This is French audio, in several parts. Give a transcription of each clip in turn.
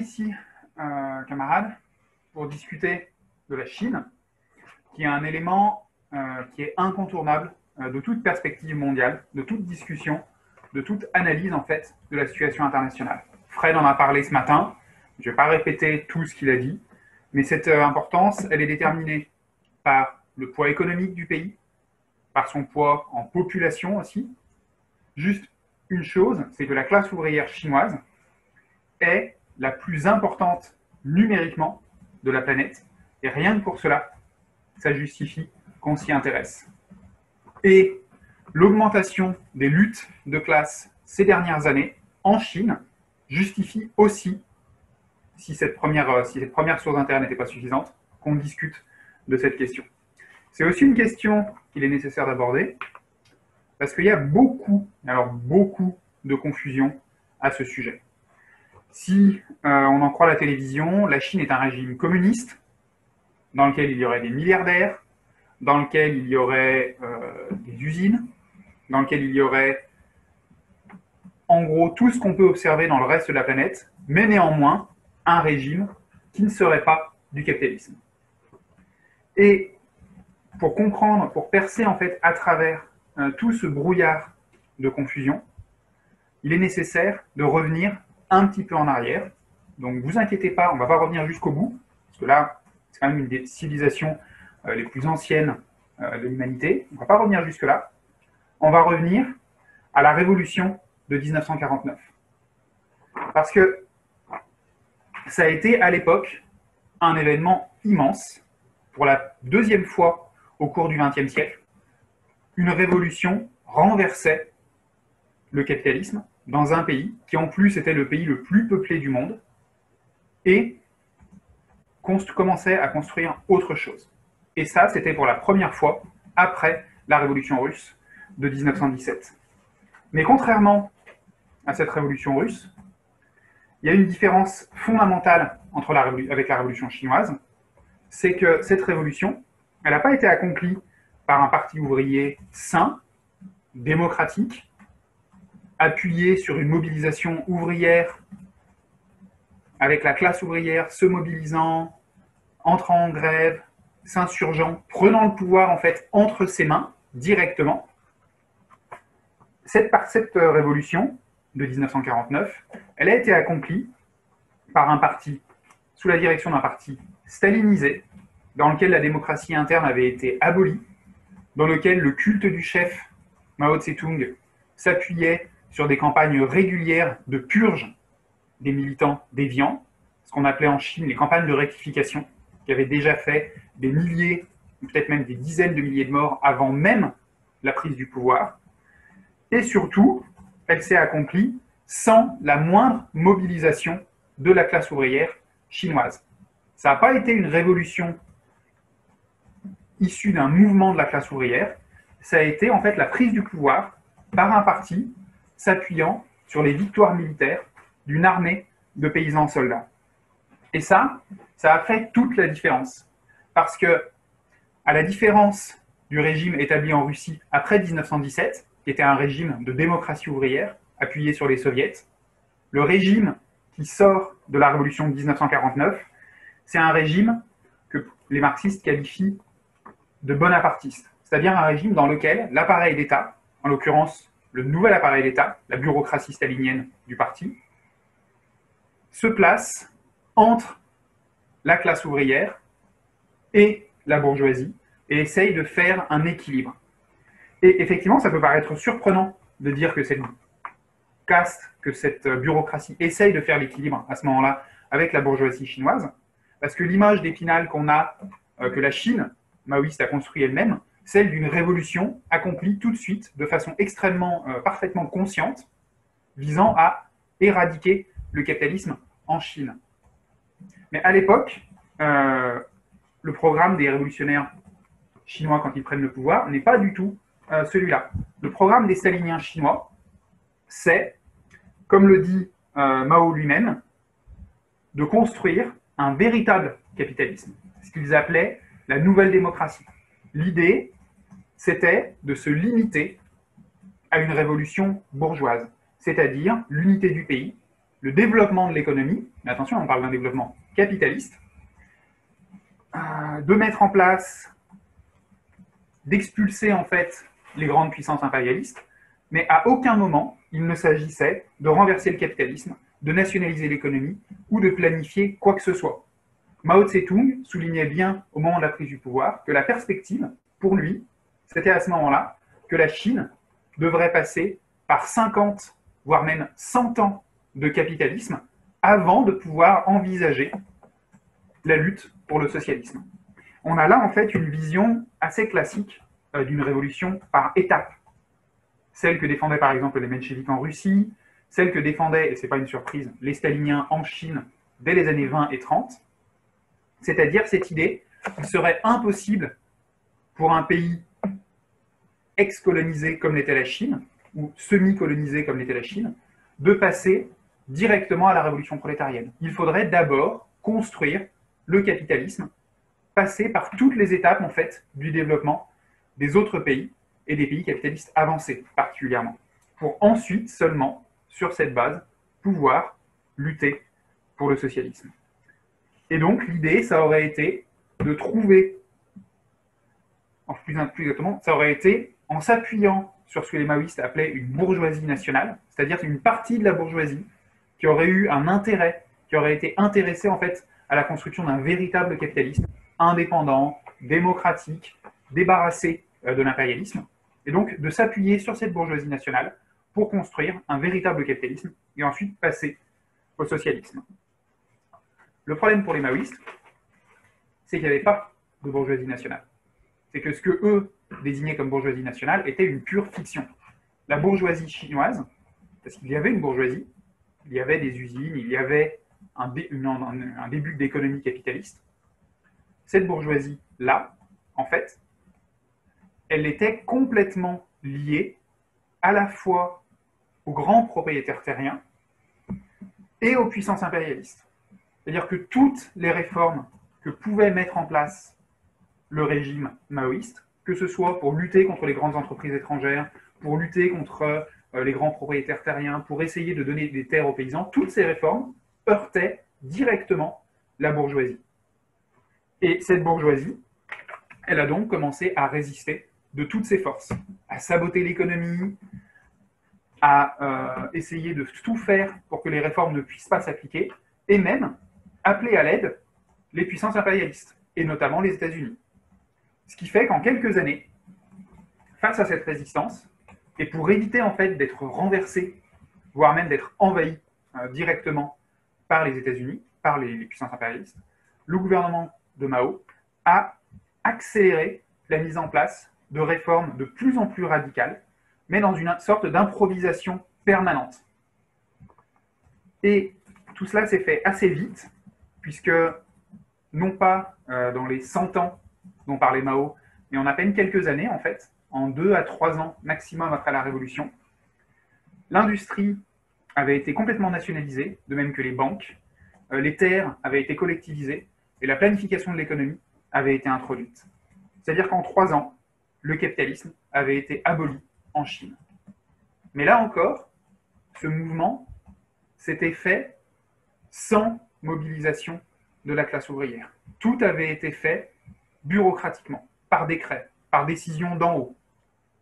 ici, euh, camarades, pour discuter de la Chine, qui est un élément euh, qui est incontournable euh, de toute perspective mondiale, de toute discussion, de toute analyse en fait de la situation internationale. Fred en a parlé ce matin, je ne vais pas répéter tout ce qu'il a dit, mais cette importance, elle est déterminée par le poids économique du pays, par son poids en population aussi. Juste une chose, c'est que la classe ouvrière chinoise est la plus importante numériquement de la planète. Et rien que pour cela, ça justifie qu'on s'y intéresse. Et l'augmentation des luttes de classe ces dernières années en Chine justifie aussi, si cette première, si cette première source d'intérêt n'était pas suffisante, qu'on discute de cette question. C'est aussi une question qu'il est nécessaire d'aborder, parce qu'il y a beaucoup, alors beaucoup de confusion à ce sujet. Si euh, on en croit la télévision, la Chine est un régime communiste dans lequel il y aurait des milliardaires, dans lequel il y aurait euh, des usines, dans lequel il y aurait en gros tout ce qu'on peut observer dans le reste de la planète, mais néanmoins un régime qui ne serait pas du capitalisme. Et pour comprendre, pour percer en fait à travers euh, tout ce brouillard de confusion, il est nécessaire de revenir un petit peu en arrière. Donc, vous inquiétez pas, on ne va pas revenir jusqu'au bout, parce que là, c'est quand même une des civilisations euh, les plus anciennes euh, de l'humanité. On va pas revenir jusque-là. On va revenir à la révolution de 1949. Parce que ça a été à l'époque un événement immense, pour la deuxième fois au cours du XXe siècle. Une révolution renversait le capitalisme dans un pays qui en plus était le pays le plus peuplé du monde et commençait à construire autre chose. Et ça, c'était pour la première fois après la révolution russe de 1917. Mais contrairement à cette révolution russe, il y a une différence fondamentale entre la, avec la révolution chinoise, c'est que cette révolution, elle n'a pas été accomplie par un parti ouvrier sain, démocratique, appuyé sur une mobilisation ouvrière, avec la classe ouvrière se mobilisant, entrant en grève, s'insurgeant, prenant le pouvoir en fait entre ses mains directement. Cette, cette révolution de 1949, elle a été accomplie par un parti, sous la direction d'un parti stalinisé, dans lequel la démocratie interne avait été abolie, dans lequel le culte du chef Mao Tse-tung s'appuyait sur des campagnes régulières de purge des militants déviants, ce qu'on appelait en Chine les campagnes de rectification, qui avaient déjà fait des milliers, peut-être même des dizaines de milliers de morts avant même la prise du pouvoir. Et surtout, elle s'est accomplie sans la moindre mobilisation de la classe ouvrière chinoise. Ça n'a pas été une révolution issue d'un mouvement de la classe ouvrière, ça a été en fait la prise du pouvoir par un parti s'appuyant sur les victoires militaires d'une armée de paysans soldats. Et ça, ça a fait toute la différence. Parce que, à la différence du régime établi en Russie après 1917, qui était un régime de démocratie ouvrière appuyé sur les soviets, le régime qui sort de la révolution de 1949, c'est un régime que les marxistes qualifient de bonapartiste, c'est-à-dire un régime dans lequel l'appareil d'État, en l'occurrence le nouvel appareil d'État, la bureaucratie stalinienne du parti, se place entre la classe ouvrière et la bourgeoisie et essaye de faire un équilibre. Et effectivement, ça peut paraître surprenant de dire que cette caste, que cette bureaucratie essaye de faire l'équilibre à ce moment-là avec la bourgeoisie chinoise, parce que l'image d'Épinal qu'on a, euh, que la Chine maoïste a construit elle-même, celle d'une révolution accomplie tout de suite, de façon extrêmement, euh, parfaitement consciente, visant à éradiquer le capitalisme en Chine. Mais à l'époque, euh, le programme des révolutionnaires chinois quand ils prennent le pouvoir n'est pas du tout euh, celui-là. Le programme des staliniens chinois, c'est, comme le dit Mao lui-même, de construire un véritable capitalisme, ce qu'ils appelaient la nouvelle démocratie. L'idée, c'était de se limiter à une révolution bourgeoise, c'est-à-dire l'unité du pays, le développement de l'économie, mais attention, on parle d'un développement capitaliste, euh, de mettre en place, d'expulser en fait les grandes puissances impérialistes, mais à aucun moment il ne s'agissait de renverser le capitalisme, de nationaliser l'économie ou de planifier quoi que ce soit. Mao Tse-tung soulignait bien au moment de la prise du pouvoir que la perspective, pour lui, c'était à ce moment-là que la Chine devrait passer par 50, voire même 100 ans de capitalisme avant de pouvoir envisager la lutte pour le socialisme. On a là en fait une vision assez classique euh, d'une révolution par étapes. Celle que défendaient par exemple les mencheviks en Russie, celle que défendaient, et ce n'est pas une surprise, les staliniens en Chine dès les années 20 et 30, c'est-à-dire cette idée qu'il serait impossible pour un pays ex-colonisé comme l'était la Chine, ou semi-colonisé comme l'était la Chine, de passer directement à la révolution prolétarienne. Il faudrait d'abord construire le capitalisme, passer par toutes les étapes en fait du développement des autres pays et des pays capitalistes avancés particulièrement, pour ensuite seulement, sur cette base, pouvoir lutter pour le socialisme. Et donc l'idée, ça aurait été de trouver, plus exactement, ça aurait été en s'appuyant sur ce que les maoïstes appelaient une bourgeoisie nationale, c'est-à-dire une partie de la bourgeoisie qui aurait eu un intérêt, qui aurait été intéressée en fait à la construction d'un véritable capitalisme indépendant, démocratique, débarrassé euh, de l'impérialisme, et donc de s'appuyer sur cette bourgeoisie nationale pour construire un véritable capitalisme et ensuite passer au socialisme. Le problème pour les maoïstes, c'est qu'il n'y avait pas de bourgeoisie nationale. C'est que ce que eux désignaient comme bourgeoisie nationale était une pure fiction. La bourgeoisie chinoise, parce qu'il y avait une bourgeoisie, il y avait des usines, il y avait un début d'économie capitaliste. Cette bourgeoisie-là, en fait, elle était complètement liée à la fois aux grands propriétaires terriens et aux puissances impérialistes. C'est-à-dire que toutes les réformes que pouvait mettre en place le régime maoïste, que ce soit pour lutter contre les grandes entreprises étrangères, pour lutter contre euh, les grands propriétaires terriens, pour essayer de donner des terres aux paysans, toutes ces réformes heurtaient directement la bourgeoisie. Et cette bourgeoisie, elle a donc commencé à résister de toutes ses forces, à saboter l'économie, à euh, essayer de tout faire pour que les réformes ne puissent pas s'appliquer, et même appeler à l'aide les puissances impérialistes, et notamment les États-Unis. Ce qui fait qu'en quelques années, face à cette résistance, et pour éviter en fait d'être renversé, voire même d'être envahi euh, directement par les États-Unis, par les, puissances impérialistes, le gouvernement de Mao a accéléré la mise en place de réformes de plus en plus radicales, mais dans une sorte d'improvisation permanente. Et tout cela s'est fait assez vite, puisque non pas euh, dans les 100 ans dont parlait Mao, mais en à peine quelques années, en fait, en deux à trois ans maximum après la Révolution, l'industrie avait été complètement nationalisée, de même que les banques, euh, les terres avaient été collectivisées, et la planification de l'économie avait été introduite. C'est-à-dire qu'en trois ans, le capitalisme avait été aboli en Chine. Mais là encore, ce mouvement s'était fait sans mobilisation de la classe ouvrière. Tout avait été fait bureaucratiquement, par décret, par décision d'en haut.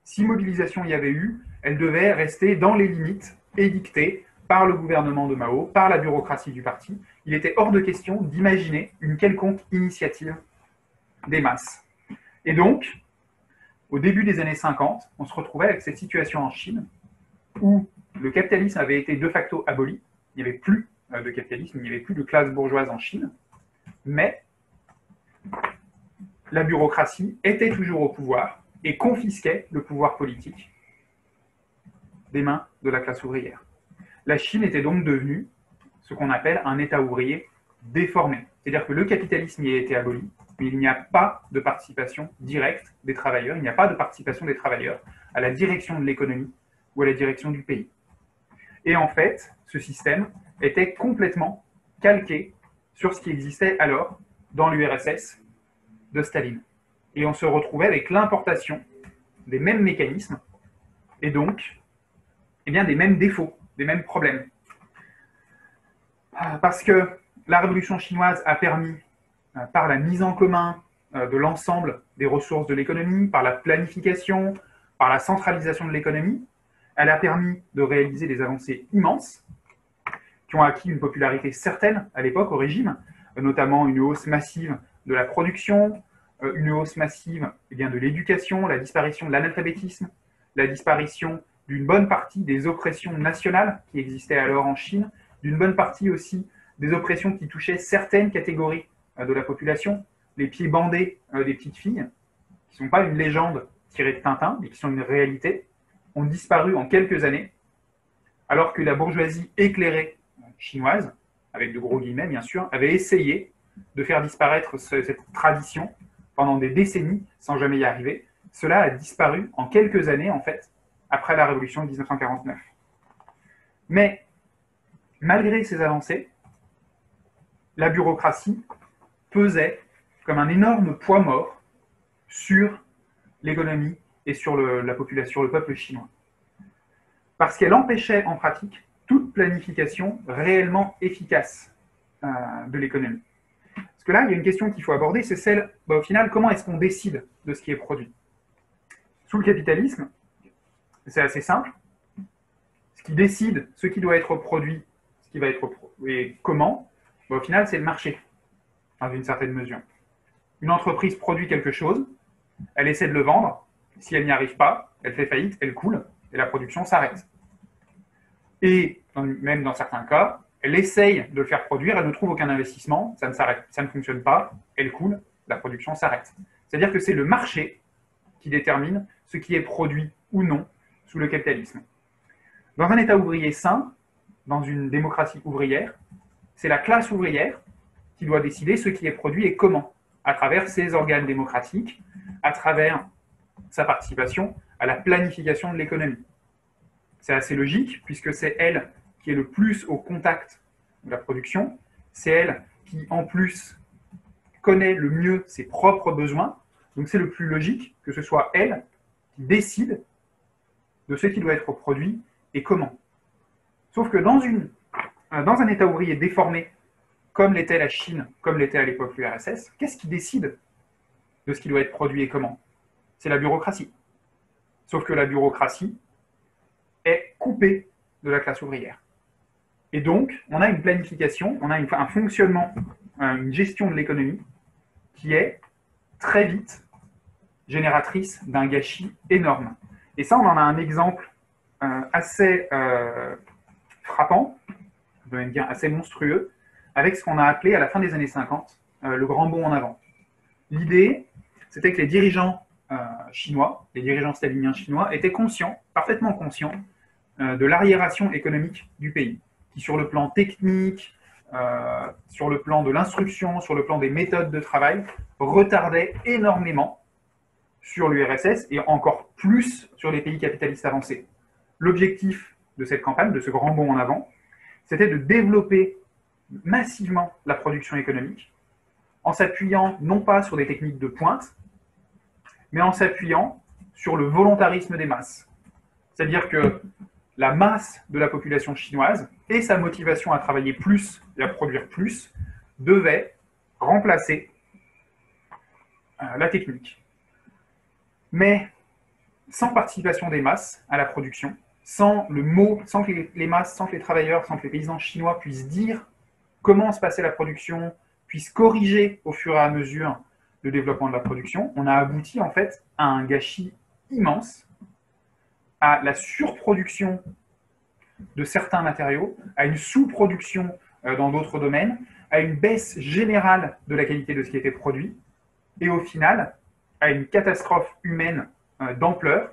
Si mobilisation il y avait eu, elle devait rester dans les limites édictées par le gouvernement de Mao, par la bureaucratie du parti. Il était hors de question d'imaginer une quelconque initiative des masses. Et donc, au début des années 50, on se retrouvait avec cette situation en Chine où le capitalisme avait été de facto aboli, il n'y avait plus euh, de capitalisme, il n'y avait plus de classe bourgeoise en Chine, mais la bureaucratie était toujours au pouvoir et confisquait le pouvoir politique des mains de la classe ouvrière. La Chine était donc devenue ce qu'on appelle un État ouvrier déformé. C'est-à-dire que le capitalisme y a été aboli, mais il n'y a pas de participation directe des travailleurs, il n'y a pas de participation des travailleurs à la direction de l'économie ou à la direction du pays. Et en fait, ce système était complètement calqué sur ce qui existait alors dans l'URSS de Staline. Et on se retrouvait avec l'importation des mêmes mécanismes et donc eh bien, des mêmes défauts, des mêmes problèmes. Parce que la révolution chinoise a permis, par la mise en commun de l'ensemble des ressources de l'économie, par la planification, par la centralisation de l'économie, elle a permis de réaliser des avancées immenses qui ont acquis une popularité certaine à l'époque au régime, notamment une hausse massive de la production, euh, une hausse massive eh de l'éducation, la disparition de l'analphabétisme, la disparition d'une bonne partie des oppressions nationales qui existaient alors en Chine, d'une bonne partie aussi des oppressions qui touchaient certaines catégories euh, de la population, les pieds bandés euh, des petites filles, qui ne sont pas une légende tirée de Tintin, mais qui sont une réalité, ont disparu en quelques années, alors que la bourgeoisie éclairée chinoise, avec de gros guillemets bien sûr, avait essayé de faire disparaître cette tradition pendant des décennies sans jamais y arriver. Cela a disparu en quelques années en fait, après la révolution de 1949. Mais malgré ces avancées, la bureaucratie pesait comme un énorme poids mort sur l'économie et sur la population, le peuple chinois. Parce qu'elle empêchait en pratique toute planification réellement efficace euh, de l'économie. Que là, il y a une question qu'il faut aborder, c'est celle, bah, au final, comment est-ce qu'on décide de ce qui est produit? Sous le capitalisme, c'est assez simple. Ce qui décide ce qui doit être produit, ce qui va être et comment, bah, au final, c'est le marché, dans une certaine mesure. Une entreprise produit quelque chose, elle essaie de le vendre, si elle n'y arrive pas, elle fait faillite, elle coule, et la production s'arrête. Et même dans certains cas, elle essaye de le faire produire, elle ne trouve aucun investissement, ça ne ça ne fonctionne pas, elle coule, la production s'arrête. C'est-à-dire que c'est le marché qui détermine ce qui est produit ou non sous le capitalisme. Dans un État ouvrier sain, dans une démocratie ouvrière, c'est la classe ouvrière qui doit décider ce qui est produit et comment, à travers ses organes démocratiques, à travers sa participation à la planification de l'économie. C'est assez logique, puisque c'est elle qui est le plus au contact de la production, c'est elle qui, en plus, connaît le mieux ses propres besoins, donc c'est le plus logique que ce soit elle qui décide de ce qui doit être produit et comment. Sauf que dans, une, dans un État ouvrier déformé, comme l'était la Chine, comme l'était à l'époque l'URSS, qu'est-ce qui décide de ce qui doit être produit et comment? C'est la bureaucratie. Sauf que la bureaucratie, est coupé de la classe ouvrière. Et donc, on a une planification, on a un fonctionnement, une gestion de l'économie qui est très vite génératrice d'un gâchis énorme. Et ça, on en a un exemple euh, assez euh, frappant, je vais même dire assez monstrueux, avec ce qu'on a appelé à la fin des années 50 euh, le grand bond en avant. L'idée, c'était que les dirigeants chinois, les dirigeants staliniens chinois, étaient conscients, parfaitement conscients, euh, de l'arriération économique du pays, qui sur le plan technique, euh, sur le plan de l'instruction, sur le plan des méthodes de travail, retardait énormément sur l'URSS et encore plus sur les pays capitalistes avancés. L'objectif de cette campagne, de ce grand bond en avant, c'était de développer massivement la production économique en s'appuyant non pas sur des techniques de pointe, mais en s'appuyant sur le volontarisme des masses. C'est-à-dire que la masse de la population chinoise et sa motivation à travailler plus et à produire plus devaient remplacer euh, la technique. Mais sans participation des masses à la production, sans le mot, sans que les, masses, sans que les travailleurs, sans que les paysans chinois puissent dire comment se passait la production, puissent corriger au fur et à mesure le développement de la production, on a abouti en fait à un gâchis immense à la surproduction de certains matériaux, à une sous-production euh, dans d'autres domaines, à une baisse générale de la qualité de ce qui était produit, et au final, à une catastrophe humaine euh, d'ampleur,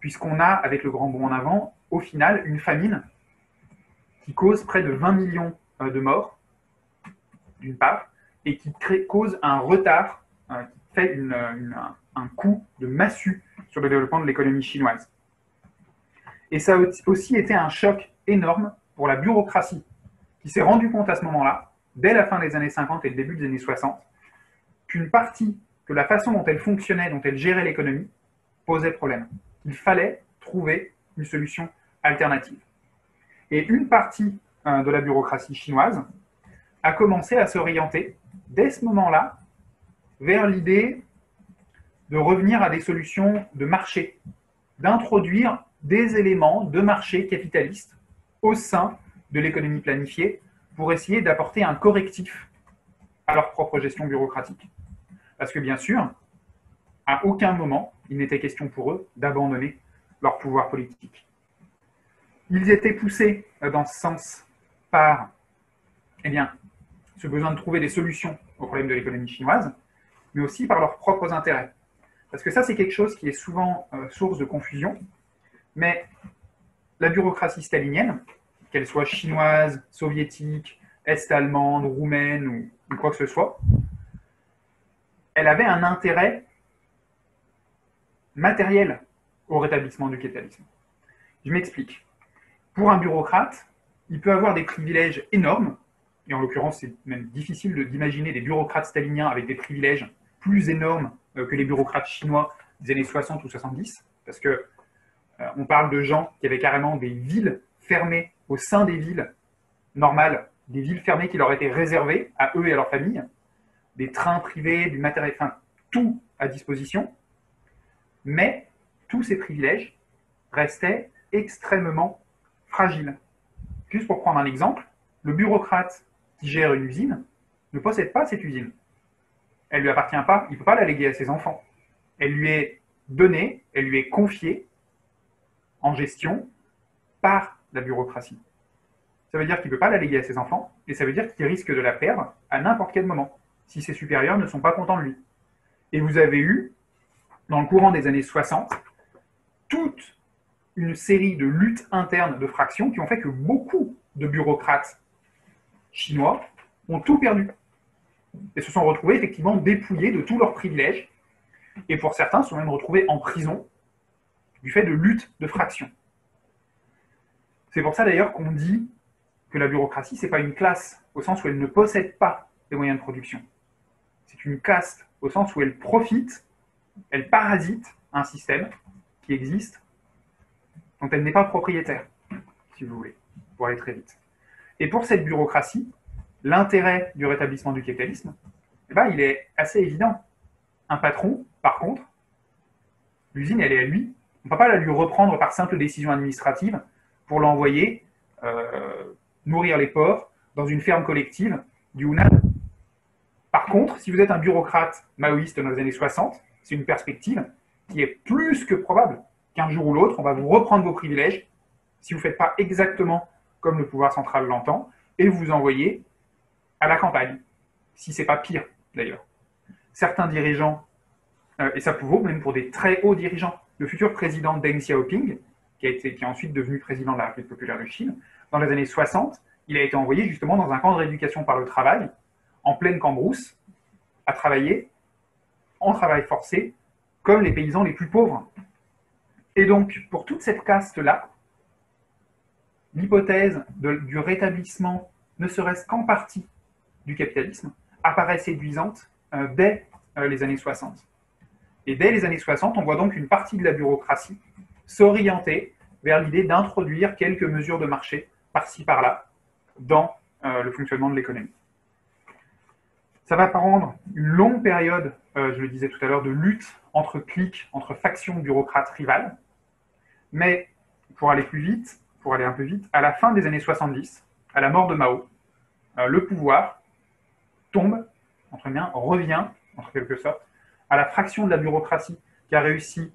puisqu'on a, avec le grand bond en avant, au final, une famine qui cause près de 20 millions euh, de morts, d'une part, et qui cause un retard, qui fait un coup de massue sur le développement de l'économie chinoise. Et ça a aussi été un choc énorme pour la bureaucratie, qui s'est rendu compte à ce moment-là, dès la fin des années 50 et le début des années 60, qu'une partie, que la façon dont elle fonctionnait, dont elle gérait l'économie, posait problème. Il fallait trouver une solution alternative. Et une partie euh, de la bureaucratie chinoise, a commencé à s'orienter, dès ce moment-là, vers l'idée de revenir à des solutions de marché, d'introduire des éléments de marché capitaliste au sein de l'économie planifiée pour essayer d'apporter un correctif à leur propre gestion bureaucratique. Parce que bien sûr, à aucun moment, il n'était question pour eux d'abandonner leur pouvoir politique. Ils étaient poussés dans ce sens par eh bien, ce besoin de trouver des solutions aux problèmes de l'économie chinoise, mais aussi par leurs propres intérêts. Parce que ça, c'est quelque chose qui est souvent euh, source de confusion, mais la bureaucratie stalinienne, qu'elle soit chinoise, soviétique, est-allemande, roumaine ou, quoi que ce soit, elle avait un intérêt matériel au rétablissement du capitalisme. Je m'explique. Pour un bureaucrate, il peut avoir des privilèges énormes, et en l'occurrence, c'est même difficile d'imaginer des bureaucrates staliniens avec des privilèges plus énormes euh, que les bureaucrates chinois des années 60 ou 70, parce que on parle de gens qui avaient carrément des villes fermées au sein des villes normales, des villes fermées qui leur étaient réservées à eux et à leur famille, des trains privés, du matériel, tout à disposition, mais tous ces privilèges restaient extrêmement fragiles. Juste pour prendre un exemple, le bureaucrate qui gère une usine ne possède pas cette usine. Elle ne lui appartient pas, il ne peut pas la léguer à ses enfants. Elle lui est donnée, elle lui est confiée en gestion par la bureaucratie. Ça veut dire qu'il ne peut pas la léguer à ses enfants, et ça veut dire qu'il risque de la perdre à n'importe quel moment, si ses supérieurs ne sont pas contents de lui. Et vous avez eu, dans le courant des années 60, toute une série de luttes internes de fractions qui ont fait que beaucoup de bureaucrates chinois ont tout perdu et se sont retrouvés effectivement dépouillés de tous leurs privilèges et pour certains sont même retrouvés en prison du fait de luttes de fractions. C'est pour ça d'ailleurs qu'on dit que la bureaucratie, ce n'est pas une classe au sens où elle ne possède pas des moyens de production. C'est une caste au sens où elle profite, elle parasite un système qui existe, dont elle n'est pas propriétaire, si vous voulez, pour aller très vite. Et pour cette bureaucratie, l'intérêt du rétablissement du capitalisme, eh ben, il est assez évident. Un patron, par contre, l'usine, elle est à lui. On ne peut pas la lui reprendre par simple décision administrative pour l'envoyer euh, nourrir les porcs dans une ferme collective du Hunan. Par contre, si vous êtes un bureaucrate maoïste dans les années 60, c'est une perspective qui est plus que probable qu'un jour ou l'autre, on va vous reprendre vos privilèges si vous ne faites pas exactement comme le pouvoir central l'entend et vous envoyer à la campagne, si ce n'est pas pire d'ailleurs. Certains dirigeants, euh, et ça vaut même pour des très hauts dirigeants, le futur président Deng Xiaoping, qui, a est ensuite devenu président de la République populaire de Chine, dans les années 60, il a été envoyé justement dans un camp de rééducation par le travail, en pleine cambrousse, à travailler en travail forcé, comme les paysans les plus pauvres. Et donc, pour toute cette caste-là, l'hypothèse du rétablissement, ne serait-ce qu'en partie, du capitalisme, apparaît séduisante euh, dès euh, les années 60. Et dès les années 60, on voit donc une partie de la bureaucratie s'orienter vers l'idée d'introduire quelques mesures de marché par-ci par-là dans euh, le fonctionnement de l'économie. Ça va prendre une longue période, je le disais tout à l'heure, de lutte entre clics, entre factions bureaucrates rivales. Mais pour aller plus vite, pour aller un peu vite, à la fin des années 70, à la mort de Mao, le pouvoir tombe, entre bien, revient, en quelque sorte, à la fraction de la bureaucratie qui a réussi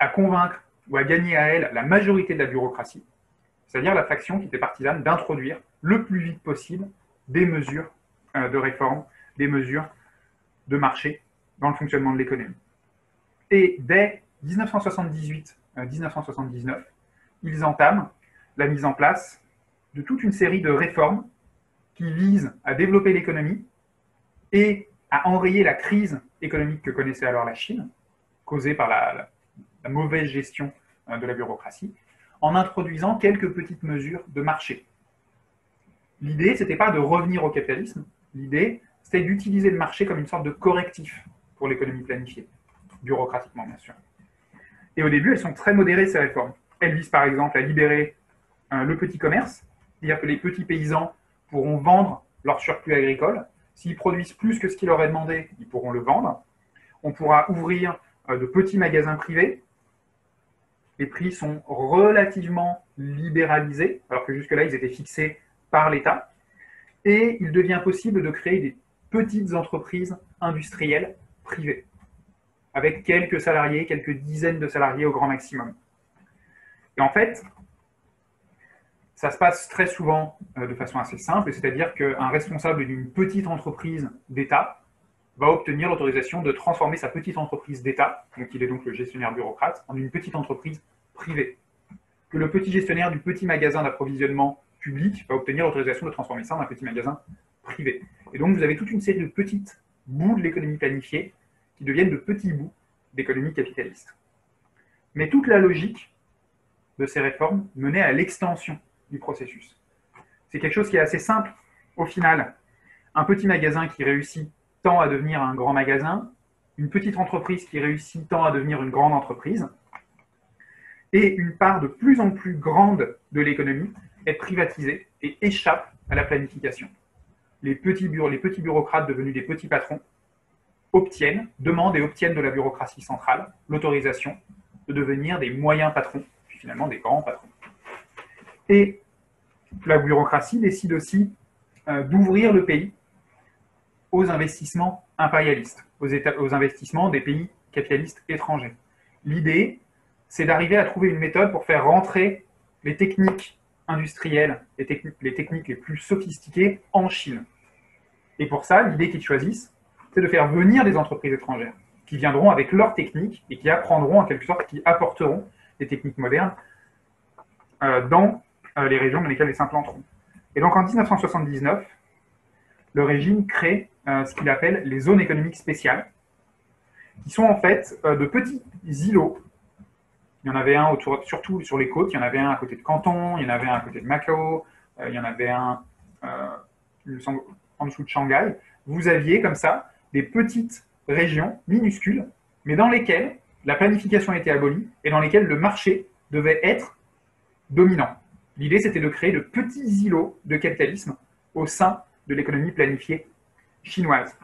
à convaincre ou à gagner à elle la majorité de la bureaucratie, c'est-à-dire la faction qui était partisane d'introduire le plus vite possible des mesures euh, de réforme, des mesures de marché dans le fonctionnement de l'économie. Et dès 1978-1979, euh, ils entament la mise en place de toute une série de réformes qui vise à développer l'économie et à enrayer la crise économique que connaissait alors la Chine, causée par la, mauvaise gestion euh, de la bureaucratie, en introduisant quelques petites mesures de marché. L'idée, ce n'était pas de revenir au capitalisme, l'idée, c'était d'utiliser le marché comme une sorte de correctif pour l'économie planifiée, bureaucratiquement bien sûr. Et au début, elles sont très modérées, ces réformes. Elles visent par exemple à libérer euh, le petit commerce, c'est-à-dire que les petits paysans pourront vendre leur surplus agricole. S'ils produisent plus que ce qui leur est demandé, ils pourront le vendre. On pourra ouvrir euh, de petits magasins privés. Les prix sont relativement libéralisés, alors que jusque-là, ils étaient fixés par l'État. Et il devient possible de créer des petites entreprises industrielles privées, avec quelques salariés, quelques dizaines de salariés au grand maximum. Et en fait, ça se passe très souvent euh, de façon assez simple, c'est-à-dire qu'un responsable d'une petite entreprise d'État va obtenir l'autorisation de transformer sa petite entreprise d'État, donc il est donc le gestionnaire bureaucrate, en une petite entreprise privée. Que le petit gestionnaire du petit magasin d'approvisionnement public va obtenir l'autorisation de transformer ça en un petit magasin privé. Et donc vous avez toute une série de petites bouts de l'économie planifiée qui deviennent de petits bouts d'économie capitaliste. Mais toute la logique de ces réformes menait à l'extension processus. C'est quelque chose qui est assez simple au final. Un petit magasin qui réussit tend à devenir un grand magasin, une petite entreprise qui réussit tend à devenir une grande entreprise, et une part de plus en plus grande de l'économie est privatisée et échappe à la planification. Les petits, les petits bureaucrates devenus des petits patrons obtiennent, demandent et obtiennent de la bureaucratie centrale l'autorisation de devenir des moyens patrons, puis finalement des grands patrons. La bureaucratie décide aussi euh, d'ouvrir le pays aux investissements impérialistes, aux, investissements des pays capitalistes étrangers. L'idée, c'est d'arriver à trouver une méthode pour faire rentrer les techniques industrielles, les, techniques, les plus sophistiquées en Chine. Et pour ça, l'idée qu'ils choisissent, c'est de faire venir des entreprises étrangères qui viendront avec leurs techniques et qui apprendront en quelque sorte, qui apporteront des techniques modernes euh, dans les régions dans lesquelles ils s'implanteront. Et donc en 1979, le régime crée euh, ce qu'il appelle les zones économiques spéciales, qui sont en fait euh, de petits îlots. Il y en avait un autour, surtout sur les côtes, il y en avait un à côté de Canton, il y en avait un à côté de Macao, il y en avait un en dessous de Shanghai. Vous aviez comme ça des petites régions minuscules, mais dans lesquelles la planification était abolie et dans lesquelles le marché devait être dominant. L'idée, c'était de créer de petits îlots de capitalisme au sein de l'économie planifiée chinoise.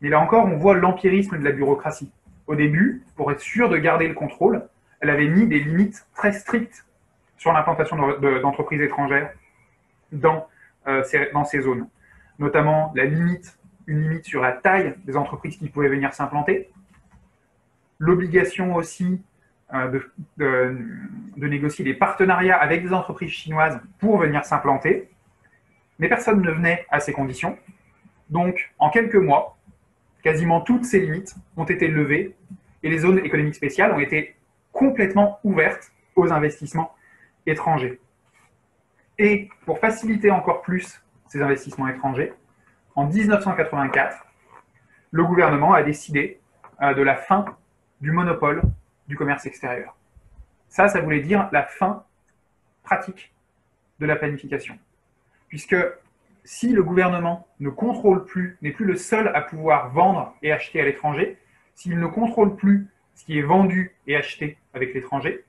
Mais là encore, on voit l'empirisme de la bureaucratie. Au début, pour être sûr de garder le contrôle, elle avait mis des limites très strictes sur l'implantation d'entreprises étrangères dans, euh, ces, ces zones. Notamment la limite, une limite sur la taille des entreprises qui pouvaient venir s'implanter. L'obligation aussi euh, de, négocier des partenariats avec des entreprises chinoises pour venir s'implanter, mais personne ne venait à ces conditions. Donc, en quelques mois, quasiment toutes ces limites ont été levées et les zones économiques spéciales ont été complètement ouvertes aux investissements étrangers. Et pour faciliter encore plus ces investissements étrangers, en 1984, le gouvernement a décidé euh, de la fin du monopole du commerce extérieur. Ça, ça voulait dire la fin pratique de la planification. Puisque si le gouvernement ne contrôle plus, n'est plus le seul à pouvoir vendre et acheter à l'étranger, s'il ne contrôle plus ce qui est vendu et acheté avec l'étranger,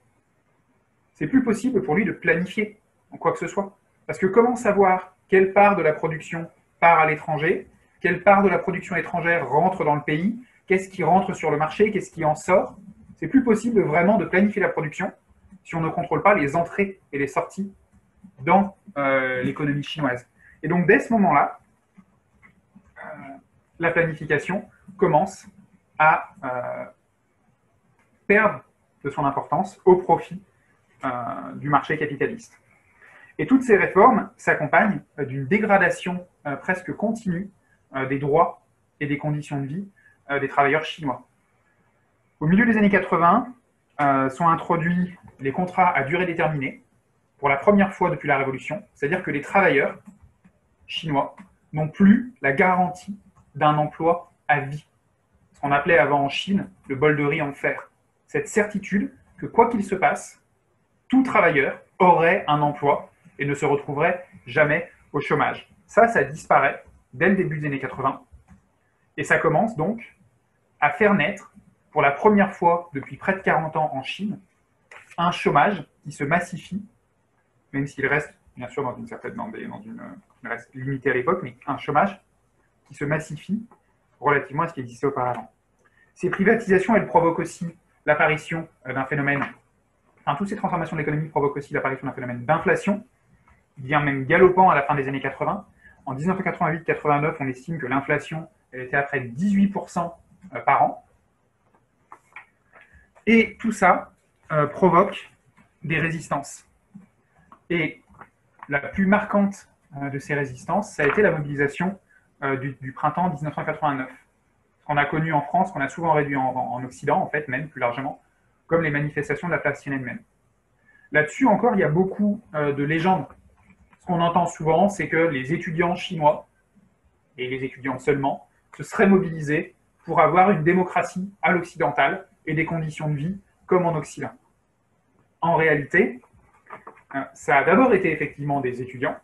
c'est plus possible pour lui de planifier en quoi que ce soit. Parce que comment savoir quelle part de la production part à l'étranger, quelle part de la production étrangère rentre dans le pays, qu'est-ce qui rentre sur le marché, qu'est-ce qui en sort, c'est plus possible vraiment de planifier la production si on ne contrôle pas les entrées et les sorties dans euh, l'économie chinoise. Et donc, dès ce moment-là, euh, la planification commence à euh, perdre de son importance au profit du marché capitaliste. Et toutes ces réformes s'accompagnent d'une dégradation presque continue des droits et des conditions de vie des travailleurs chinois. Au milieu des années 80, euh, sont introduits les contrats à durée déterminée pour la première fois depuis la Révolution, c'est-à-dire que les travailleurs chinois n'ont plus la garantie d'un emploi à vie. Ce qu'on appelait avant en Chine le bol de riz en fer. Cette certitude que quoi qu'il se passe, tout travailleur aurait un emploi et ne se retrouverait jamais au chômage. Ça, ça disparaît dès le début des années 80. Et ça commence donc à faire naître pour la première fois depuis près de 40 ans en Chine, un chômage qui se massifie, même s'il reste bien sûr dans une certaine dans, une, reste limité à l'époque, mais un chômage qui se massifie relativement à ce qui existait auparavant. Ces privatisations, elles provoquent aussi l'apparition euh, d'un phénomène, enfin, toutes ces transformations de l'économie provoquent aussi l'apparition d'un phénomène d'inflation, qui devient même galopant à la fin des années 80. En 1988-89, on estime que l'inflation était à près de 18% euh, par an. Et tout ça euh, provoque des résistances. Et la plus marquante de ces résistances, ça a été la mobilisation du, du, printemps 1989 qu'on a connu en France, qu'on a souvent réduit en, Occident, en fait, même plus largement, comme les manifestations de la place Tiananmen. Là-dessus encore, il y a beaucoup euh, de légendes. Ce qu'on entend souvent, c'est que les étudiants chinois, et les étudiants seulement, se seraient mobilisés pour avoir une démocratie à l'occidental et des conditions de vie comme en Occident. En réalité, euh, ça a d'abord été effectivement des étudiants,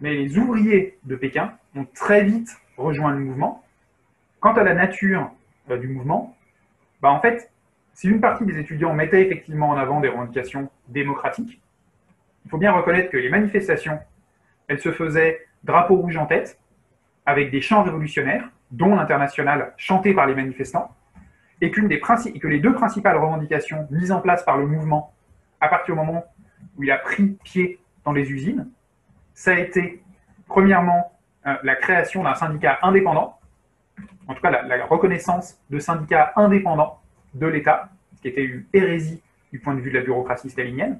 mais les ouvriers de Pékin ont très vite rejoint le mouvement Quant à la nature euh, du mouvement, bah en fait, si une partie des étudiants mettait effectivement en avant des revendications démocratiques, il faut bien reconnaître que les manifestations, elles se faisaient drapeau rouge en tête, avec des chants révolutionnaires, dont l'international chanté par les manifestants, et, que les deux principales revendications mises en place par le mouvement à partir du moment où il a pris pied dans les usines, ça a été premièrement euh, la création d'un syndicat indépendant, en tout cas la, reconnaissance de syndicats indépendants de l'État, ce qui était une hérésie du point de vue de la bureaucratie stalinienne,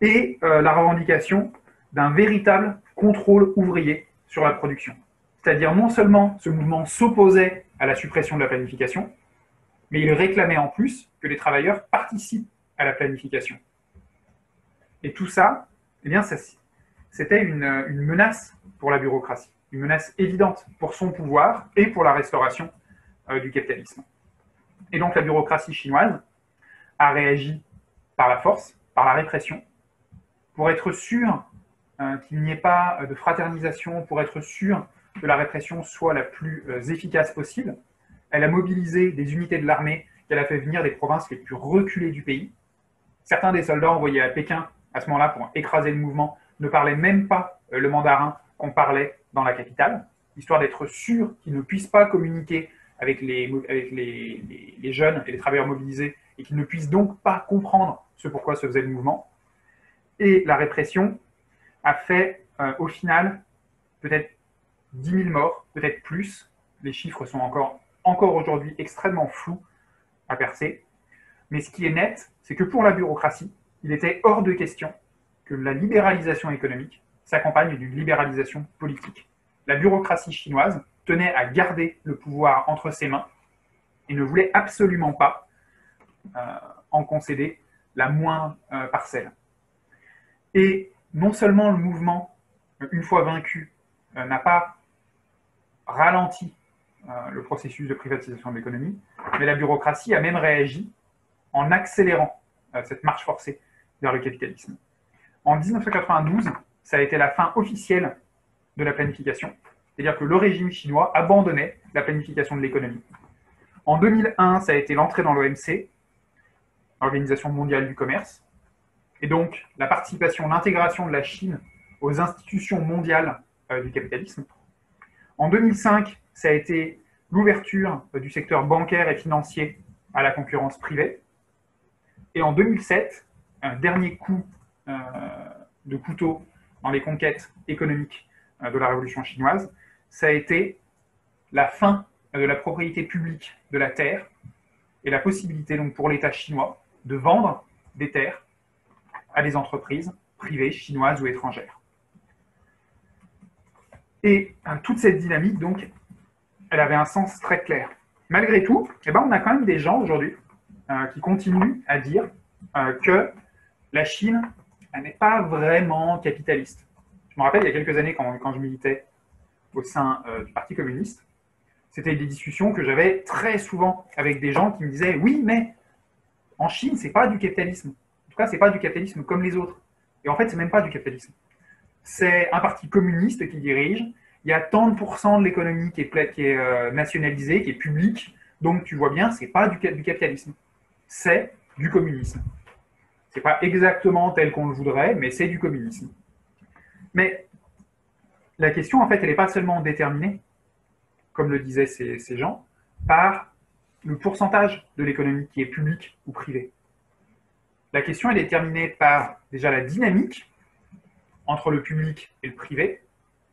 et euh, la revendication d'un véritable contrôle ouvrier sur la production. C'est-à-dire non seulement ce mouvement s'opposait à la suppression de la planification, mais il réclamait en plus que les travailleurs participent à la planification. Et tout ça, eh bien, c'était une menace pour la bureaucratie une menace évidente pour son pouvoir et pour la restauration euh, du capitalisme. Et donc la bureaucratie chinoise a réagi par la force, par la répression, pour être sûr euh, qu'il n'y ait pas de fraternisation, pour être sûr que la répression soit la plus euh, efficace possible. Elle a mobilisé des unités de l'armée qu'elle a fait venir des provinces les plus reculées du pays. Certains des soldats envoyés à Pékin à ce moment-là pour écraser le mouvement ne parlaient même pas le mandarin qu'on parlait dans la capitale, histoire d'être sûr qu'ils ne puissent pas communiquer avec, les, jeunes et les travailleurs mobilisés et qu'ils ne puissent donc pas comprendre ce pourquoi se faisait le mouvement. Et la répression a fait euh, au final peut-être 10 000 morts, peut-être plus. Les chiffres sont encore, encore aujourd'hui extrêmement flous à percer. Mais ce qui est net, c'est que pour la bureaucratie, il était hors de question que la libéralisation économique s'accompagne d'une libéralisation politique la bureaucratie chinoise tenait à garder le pouvoir entre ses mains et ne voulait absolument pas euh, en concéder la moindre euh, parcelle. Et non seulement le mouvement, une fois vaincu, euh, n'a pas ralenti le processus de privatisation de l'économie, mais la bureaucratie a même réagi en accélérant cette marche forcée vers le capitalisme. En 1992, ça a été la fin officielle de la planification. C'est-à-dire que le régime chinois abandonnait la planification de l'économie. En 2001, ça a été l'entrée dans l'OMC, l'Organisation mondiale du commerce, et donc la participation, l'intégration de la Chine aux institutions mondiales euh, du capitalisme. En 2005, ça a été l'ouverture euh, du secteur bancaire et financier à la concurrence privée. Et en 2007, un dernier coup euh, de couteau dans les conquêtes économiques euh, de la révolution chinoise, ça a été la fin de la propriété publique de la terre et la possibilité donc pour l'État chinois de vendre des terres à des entreprises privées chinoises ou étrangères. Et euh, toute cette dynamique, donc, elle avait un sens très clair. Malgré tout, eh ben, on a quand même des gens aujourd'hui euh, qui continuent à dire que la Chine n'est pas vraiment capitaliste. Je me rappelle, il y a quelques années, quand, je militais au sein euh, du Parti communiste, c'était des discussions que j'avais très souvent avec des gens qui me disaient Oui, mais en Chine, c'est pas du capitalisme. En tout cas, c'est pas du capitalisme comme les autres. Et en fait, c'est même pas du capitalisme. C'est un parti communiste qui dirige. Il y a tant de pourcents de l'économie qui est, euh, nationalisée, qui est publique. Donc, tu vois bien, c'est pas du, capitalisme. C'est du communisme. C'est pas exactement tel qu'on le voudrait, mais c'est du communisme. Mais la question, en fait, elle n'est pas seulement déterminée, comme le disaient ces, gens, par le pourcentage de l'économie qui est publique ou privée. La question est déterminée par déjà la dynamique entre le public et le privé,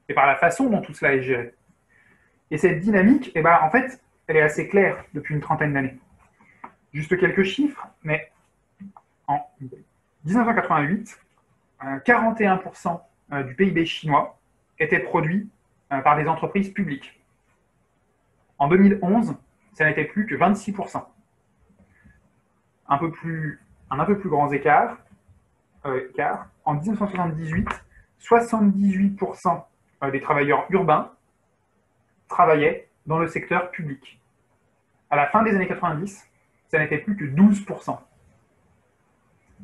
et par la façon dont tout cela est géré. Et cette dynamique, eh ben, en fait, elle est assez claire depuis une trentaine d'années. Juste quelques chiffres, mais en 1988, 41% euh, du PIB chinois était produit euh, par des entreprises publiques. En 2011, ça n'était plus que 26%. Un peu plus, un peu plus grand écart, euh, en 1978, 78% des travailleurs urbains travaillaient dans le secteur public. À la fin des années 90, ça n'était plus que 12%.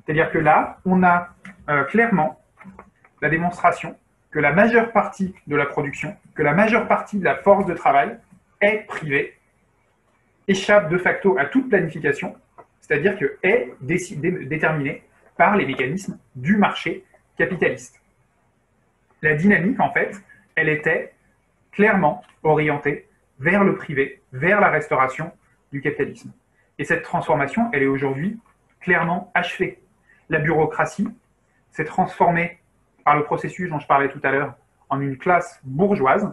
C'est-à-dire que là, on a euh, clairement la démonstration que la majeure partie de la production, que la majeure partie de la force de travail est privée, échappe de facto à toute planification, c'est-à-dire que est déterminée par les mécanismes du marché capitaliste. La dynamique, en fait, elle était clairement orientée vers le privé, vers la restauration du capitalisme. Et cette transformation, elle est aujourd'hui clairement achevée la bureaucratie s'est transformée par le processus dont je parlais tout à l'heure en une classe bourgeoise,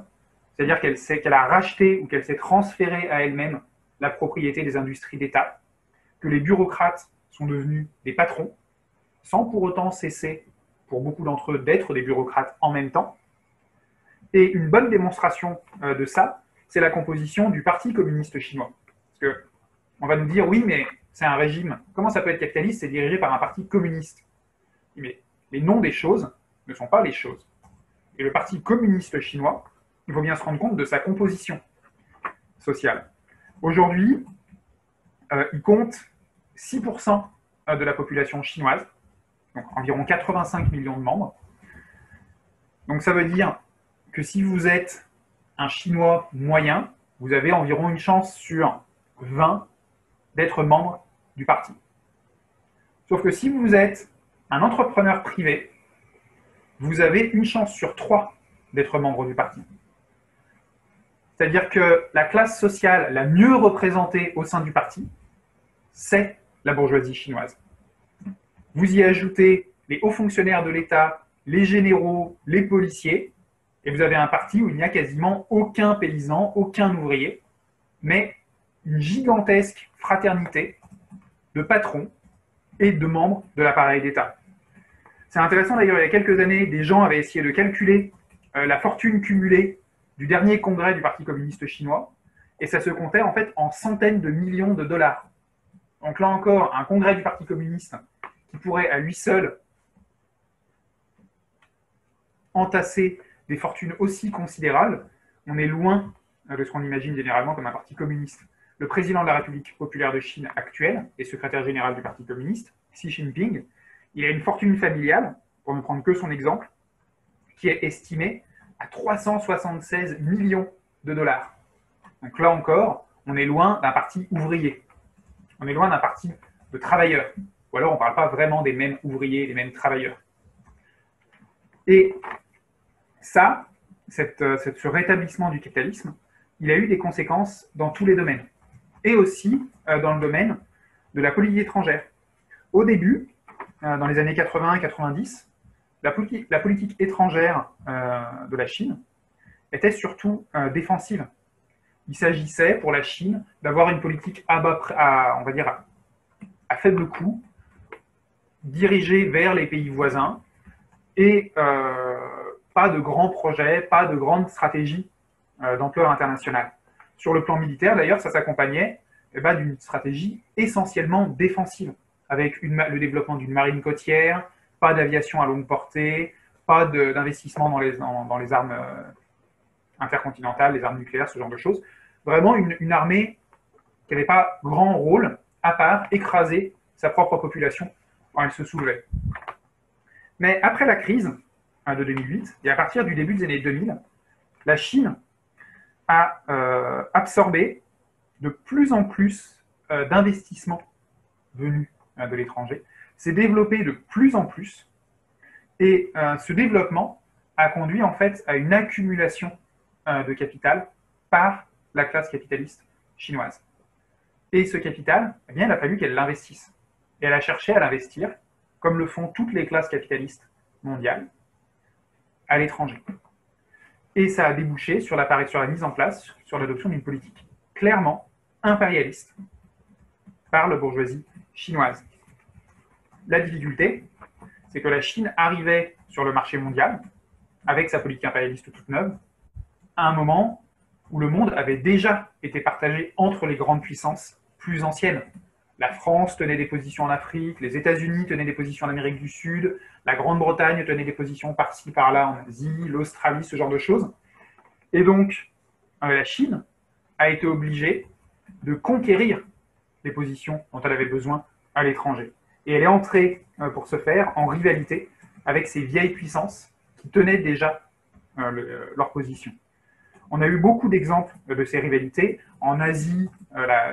c'est-à-dire qu'elle qu'elle a racheté ou qu'elle s'est transférée à elle-même la propriété des industries d'État, que les bureaucrates sont devenus des patrons, sans pour autant cesser, pour beaucoup d'entre eux, d'être des bureaucrates en même temps. Et une bonne démonstration euh, de ça, c'est la composition du Parti communiste chinois. Parce que on va nous dire, oui, mais c'est un régime. Comment ça peut être capitaliste? C'est dirigé par un parti communiste. Mais les noms des choses ne sont pas les choses. Et le parti communiste chinois, il faut bien se rendre compte de sa composition sociale. Aujourd'hui, euh, il compte 6% de la population chinoise, donc environ 85 millions de membres. Donc ça veut dire que si vous êtes un Chinois moyen, vous avez environ une chance sur 20 d'être membre du parti. Sauf que si vous êtes un entrepreneur privé, vous avez une chance sur trois d'être membre du parti. C'est-à-dire que la classe sociale la mieux représentée au sein du parti, c'est la bourgeoisie chinoise. Vous y ajoutez les hauts fonctionnaires de l'État, les généraux, les policiers, et vous avez un parti où il n'y a quasiment aucun paysan, aucun ouvrier, mais une gigantesque fraternité de patrons et de membres de l'appareil d'État. C'est intéressant d'ailleurs, il y a quelques années, des gens avaient essayé de calculer euh, la fortune cumulée du dernier congrès du Parti communiste chinois, et ça se comptait en fait en centaines de millions de dollars. Donc là encore, un congrès du Parti communiste qui pourrait à lui seul entasser des fortunes aussi considérables, on est loin de ce qu'on imagine généralement comme un parti communiste le président de la République populaire de Chine actuelle et secrétaire général du Parti communiste, Xi Jinping, il a une fortune familiale, pour ne prendre que son exemple, qui est estimée à 376 millions de dollars. Donc là encore, on est loin d'un parti ouvrier. On est loin d'un parti de travailleurs. Ou alors on ne parle pas vraiment des mêmes ouvriers, des mêmes travailleurs. Et ça, euh, ce rétablissement du capitalisme, il a eu des conséquences dans tous les domaines et aussi euh, dans le domaine de la politique étrangère. Au début, euh, dans les années 80 et 90, la, politique, étrangère de la Chine était surtout défensive. Il s'agissait pour la Chine d'avoir une politique à, à, faible coût, dirigée vers les pays voisins, et pas de grands projets, pas de grandes stratégies d'ampleur internationale. Sur le plan militaire, d'ailleurs, ça s'accompagnait eh ben, d'une stratégie essentiellement défensive, avec le développement d'une marine côtière, pas d'aviation à longue portée, pas d'investissement dans les, armes euh, intercontinentales, les armes nucléaires, ce genre de choses. Vraiment une, armée qui n'avait pas grand rôle, à part écraser sa propre population elle se soulevait. Mais après la crise hein, de 2008, et à partir du début des années 2000, la Chine a euh, absorbé de plus en plus euh, d'investissements venus euh, de l'étranger, s'est développé de plus en plus, et ce développement a conduit en fait à une accumulation euh, de capital par la classe capitaliste chinoise. Et ce capital, eh bien, il a fallu qu'elle l'investisse. Et elle a cherché à l'investir, comme le font toutes les classes capitalistes mondiales, à l'étranger. Et ça a débouché sur, sur la mise en place, sur l'adoption d'une politique clairement impérialiste par la bourgeoisie chinoise. La difficulté, c'est que la Chine arrivait sur le marché mondial avec sa politique impérialiste toute neuve, à un moment où le monde avait déjà été partagé entre les grandes puissances plus anciennes. La France tenait des positions en Afrique, les États-Unis tenaient des positions en Amérique du Sud, la Grande-Bretagne tenait des positions par-ci, par-là en Asie, l'Australie, ce genre de choses. Et donc, euh, la Chine a été obligée de conquérir les positions dont elle avait besoin à l'étranger. Et elle est entrée, euh, pour ce faire, en rivalité avec ces vieilles puissances qui tenaient déjà euh, leur position. On a eu beaucoup d'exemples de ces rivalités. En Asie,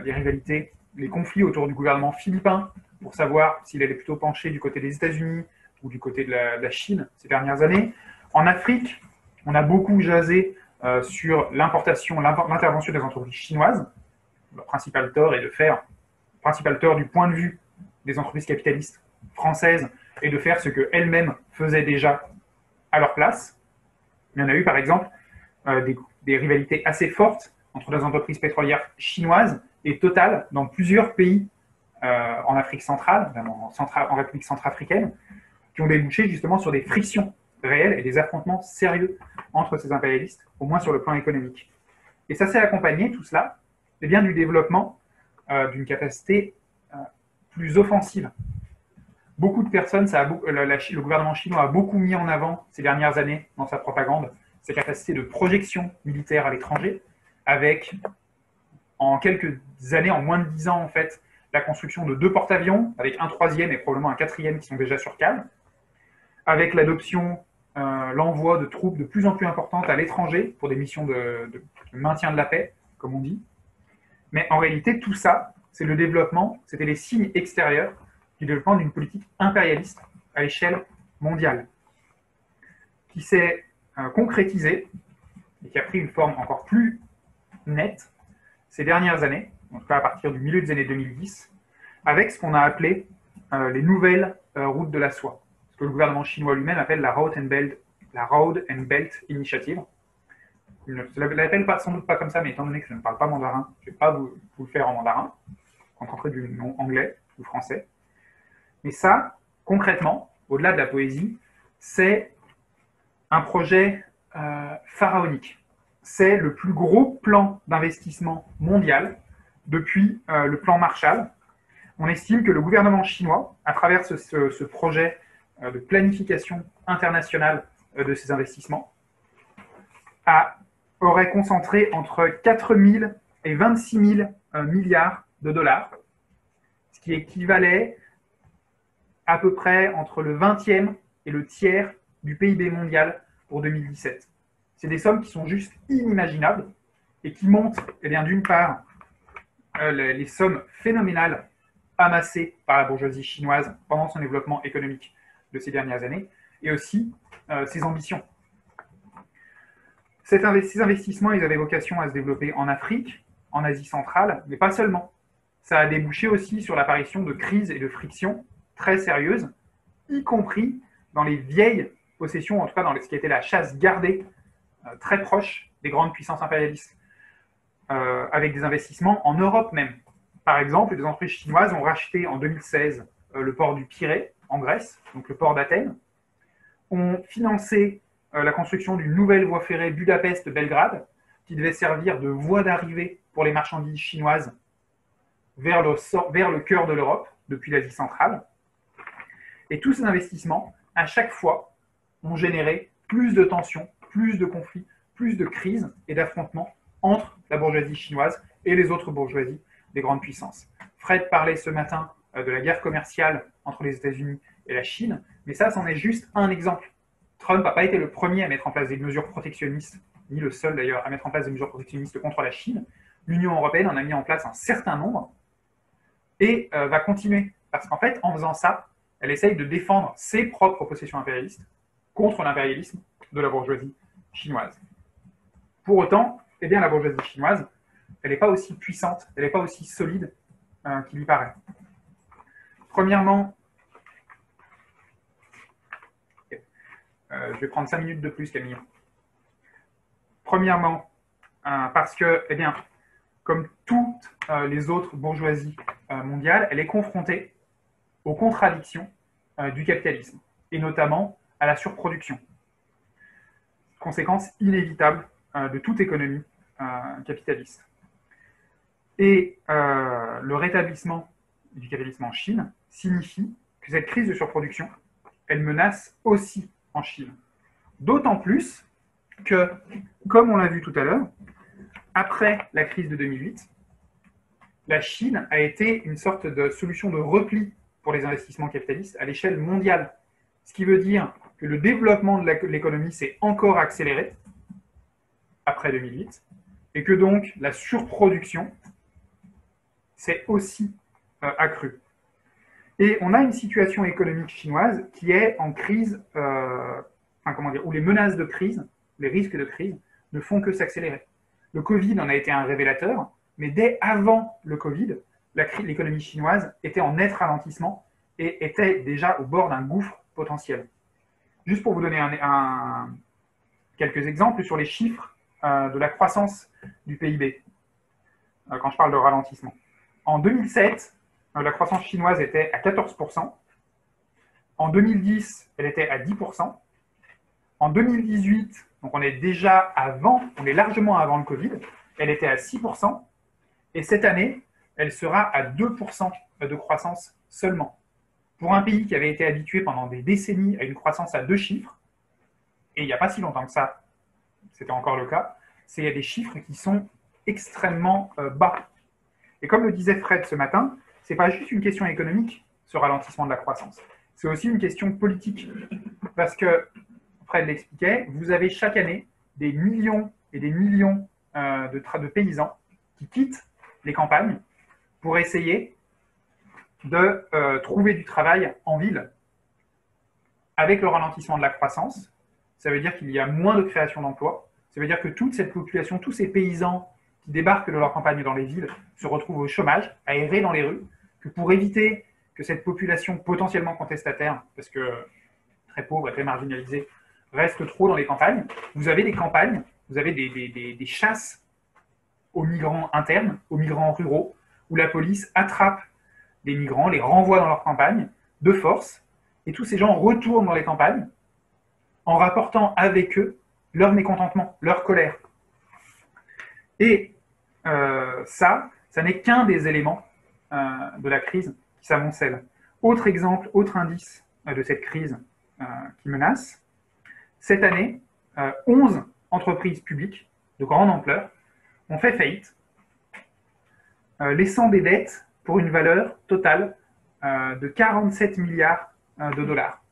les rivalités, les conflits autour du gouvernement philippin, pour savoir s'il allait plutôt pencher du côté des États-Unis ou du côté de la, Chine ces dernières années. En Afrique, on a beaucoup jasé sur l'importation, l'intervention des entreprises chinoises. Leur principal tort est de faire, principal tort du point de vue des entreprises capitalistes françaises, et de faire ce qu'elles-mêmes faisaient déjà à leur place. Il y en a eu par exemple euh, des, rivalités assez fortes entre les entreprises pétrolières chinoises et Total dans plusieurs pays euh, en Afrique centrale, en, République centrafricaine, qui ont débouché justement sur des frictions réelles et des affrontements sérieux entre ces impérialistes, au moins sur le plan économique. Et ça s'est accompagné, tout cela, eh bien, du développement euh, d'une capacité plus offensive beaucoup de personnes, le gouvernement chinois a beaucoup mis en avant ces dernières années dans sa propagande ses capacités de projection militaire à l'étranger, avec en quelques années, en moins de dix ans en fait, la construction de deux porte-avions, avec un troisième et probablement un quatrième qui sont déjà sur cale, avec l'adoption, euh, l'envoi de troupes de plus en plus importantes à l'étranger pour des missions de, de maintien de la paix, comme on dit. Mais en réalité, tout ça, c'est le développement, c'était les signes extérieurs du développement d'une politique impérialiste à l'échelle mondiale, qui s'est euh, concrétisée et qui a pris une forme encore plus nette ces dernières années, en tout cas à partir du milieu des années 2010, avec ce qu'on a appelé euh, les nouvelles euh, routes de la soie, ce que le gouvernement chinois lui-même appelle la Road and Belt, la Road and Belt Initiative. Il ne l'appelle pas, sans doute pas comme ça, mais étant donné que je ne parle pas mandarin, je ne vais pas vous, le faire en mandarin, en du nom anglais ou français. Mais ça, concrètement, au-delà de la poésie, c'est un projet euh, pharaonique. C'est le plus gros plan d'investissement mondial depuis euh, le plan Marshall. On estime que le gouvernement chinois, à travers ce, projet euh, de planification internationale de ces investissements, aurait concentré entre 4 000 et 26 000 milliards de dollars, ce qui équivalait à peu près entre le 20e et le tiers du PIB mondial pour 2017. C'est des sommes qui sont juste inimaginables et qui montrent, eh bien, d'une part, euh, les, sommes phénoménales amassées par la bourgeoisie chinoise pendant son développement économique de ces dernières années, et aussi euh, ses ambitions. ces investissements, ils avaient vocation à se développer en Afrique, en Asie centrale, mais pas seulement. Ça a débouché aussi sur l'apparition de crises et de frictions très sérieuse, y compris dans les vieilles possessions, en tout cas dans ce qui était la chasse gardée très proche des grandes puissances impérialistes, euh, avec des investissements en Europe même. Par exemple, les entreprises chinoises ont racheté en 2016 euh, le port du Pirée en Grèce, donc le port d'Athènes, ont financé la construction d'une nouvelle voie ferrée Budapest-Belgrade, qui devait servir de voie d'arrivée pour les marchandises chinoises vers le, vers le cœur de l'Europe, depuis l'Asie centrale. Et tous ces investissements, à chaque fois, ont généré plus de tensions, plus de conflits, plus de crises et d'affrontements entre la bourgeoisie chinoise et les autres bourgeoisies des grandes puissances. Fred parlait ce matin euh, de la guerre commerciale entre les États-Unis et la Chine, mais ça, c'en est juste un exemple. Trump n'a pas été le premier à mettre en place des mesures protectionnistes, ni le seul d'ailleurs à mettre en place des mesures protectionnistes contre la Chine. L'Union européenne en a mis en place un certain nombre et euh, va continuer. Parce qu'en fait, en faisant ça, elle essaye de défendre ses propres possessions impérialistes contre l'impérialisme de la bourgeoisie chinoise. Pour autant, eh bien, la bourgeoisie chinoise, elle n'est pas aussi puissante, elle n'est pas aussi solide euh, qu'il y paraît. Premièrement, euh, je vais prendre cinq minutes de plus, Camille. Premièrement, euh, parce que, eh bien, comme toutes les autres bourgeoisies mondiales, elle est confrontée aux contradictions du capitalisme, et notamment à la surproduction. Conséquence inévitable de toute économie capitaliste. Et euh, le rétablissement du capitalisme en Chine signifie que cette crise de surproduction, elle menace aussi en Chine. D'autant plus que, comme on l'a vu tout à l'heure, après la crise de 2008, la Chine a été une sorte de solution de repli pour les investissements capitalistes à l'échelle mondiale. Ce qui veut dire que le développement de l'économie s'est encore accéléré après 2008 et que donc la surproduction c'est aussi euh, accru. Et on a une situation économique chinoise qui est en crise, euh, où les menaces de crise, les risques de crise, ne font que s'accélérer. Le Covid en a été un révélateur, mais dès avant le Covid, l'économie chinoise était en net ralentissement et était déjà au bord d'un gouffre potentiel. Juste pour vous donner quelques exemples sur les chiffres euh, de la croissance du PIB, quand je parle de ralentissement. En 2007, euh, la croissance chinoise était à 14%. En 2010, elle était à 10%. En 2018, donc on est déjà avant, on est largement avant le Covid, elle était à 6%. Et cette année, elle sera à 2% de croissance seulement. Pour un pays qui avait été habitué pendant des décennies à une croissance à deux chiffres, et il n'y a pas si longtemps que ça, c'était encore le cas, c'est des chiffres qui sont extrêmement euh, bas et comme le disait Fred ce matin, ce n'est pas juste une question économique, ce ralentissement de la croissance. C'est aussi une question politique. Parce que, Fred l'expliquait, vous avez chaque année des millions et des millions euh, de, de paysans qui quittent les campagnes pour essayer de euh, trouver du travail en ville. Avec le ralentissement de la croissance, ça veut dire qu'il y a moins de création d'emplois. Ça veut dire que toute cette population, tous ces paysans qui débarquent de leur campagne dans les villes se retrouvent au chômage, à errer dans les rues, que pour éviter que cette population potentiellement contestataire, parce que très pauvre et très marginalisée, reste trop dans les campagnes, vous avez des campagnes, vous avez des, chasses aux migrants internes, aux migrants ruraux, où la police attrape des migrants, les renvoie dans leur campagne de force, et tous ces gens retournent dans les campagnes en rapportant avec eux leur mécontentement, leur colère. Et euh, ça, ça n'est qu'un des éléments euh, de la crise qui s'amoncelle. Autre exemple, autre indice euh, de cette crise qui menace, cette année, 11 entreprises publiques de grande ampleur ont fait faillite, laissant des dettes pour une valeur totale de 47 milliards de dollars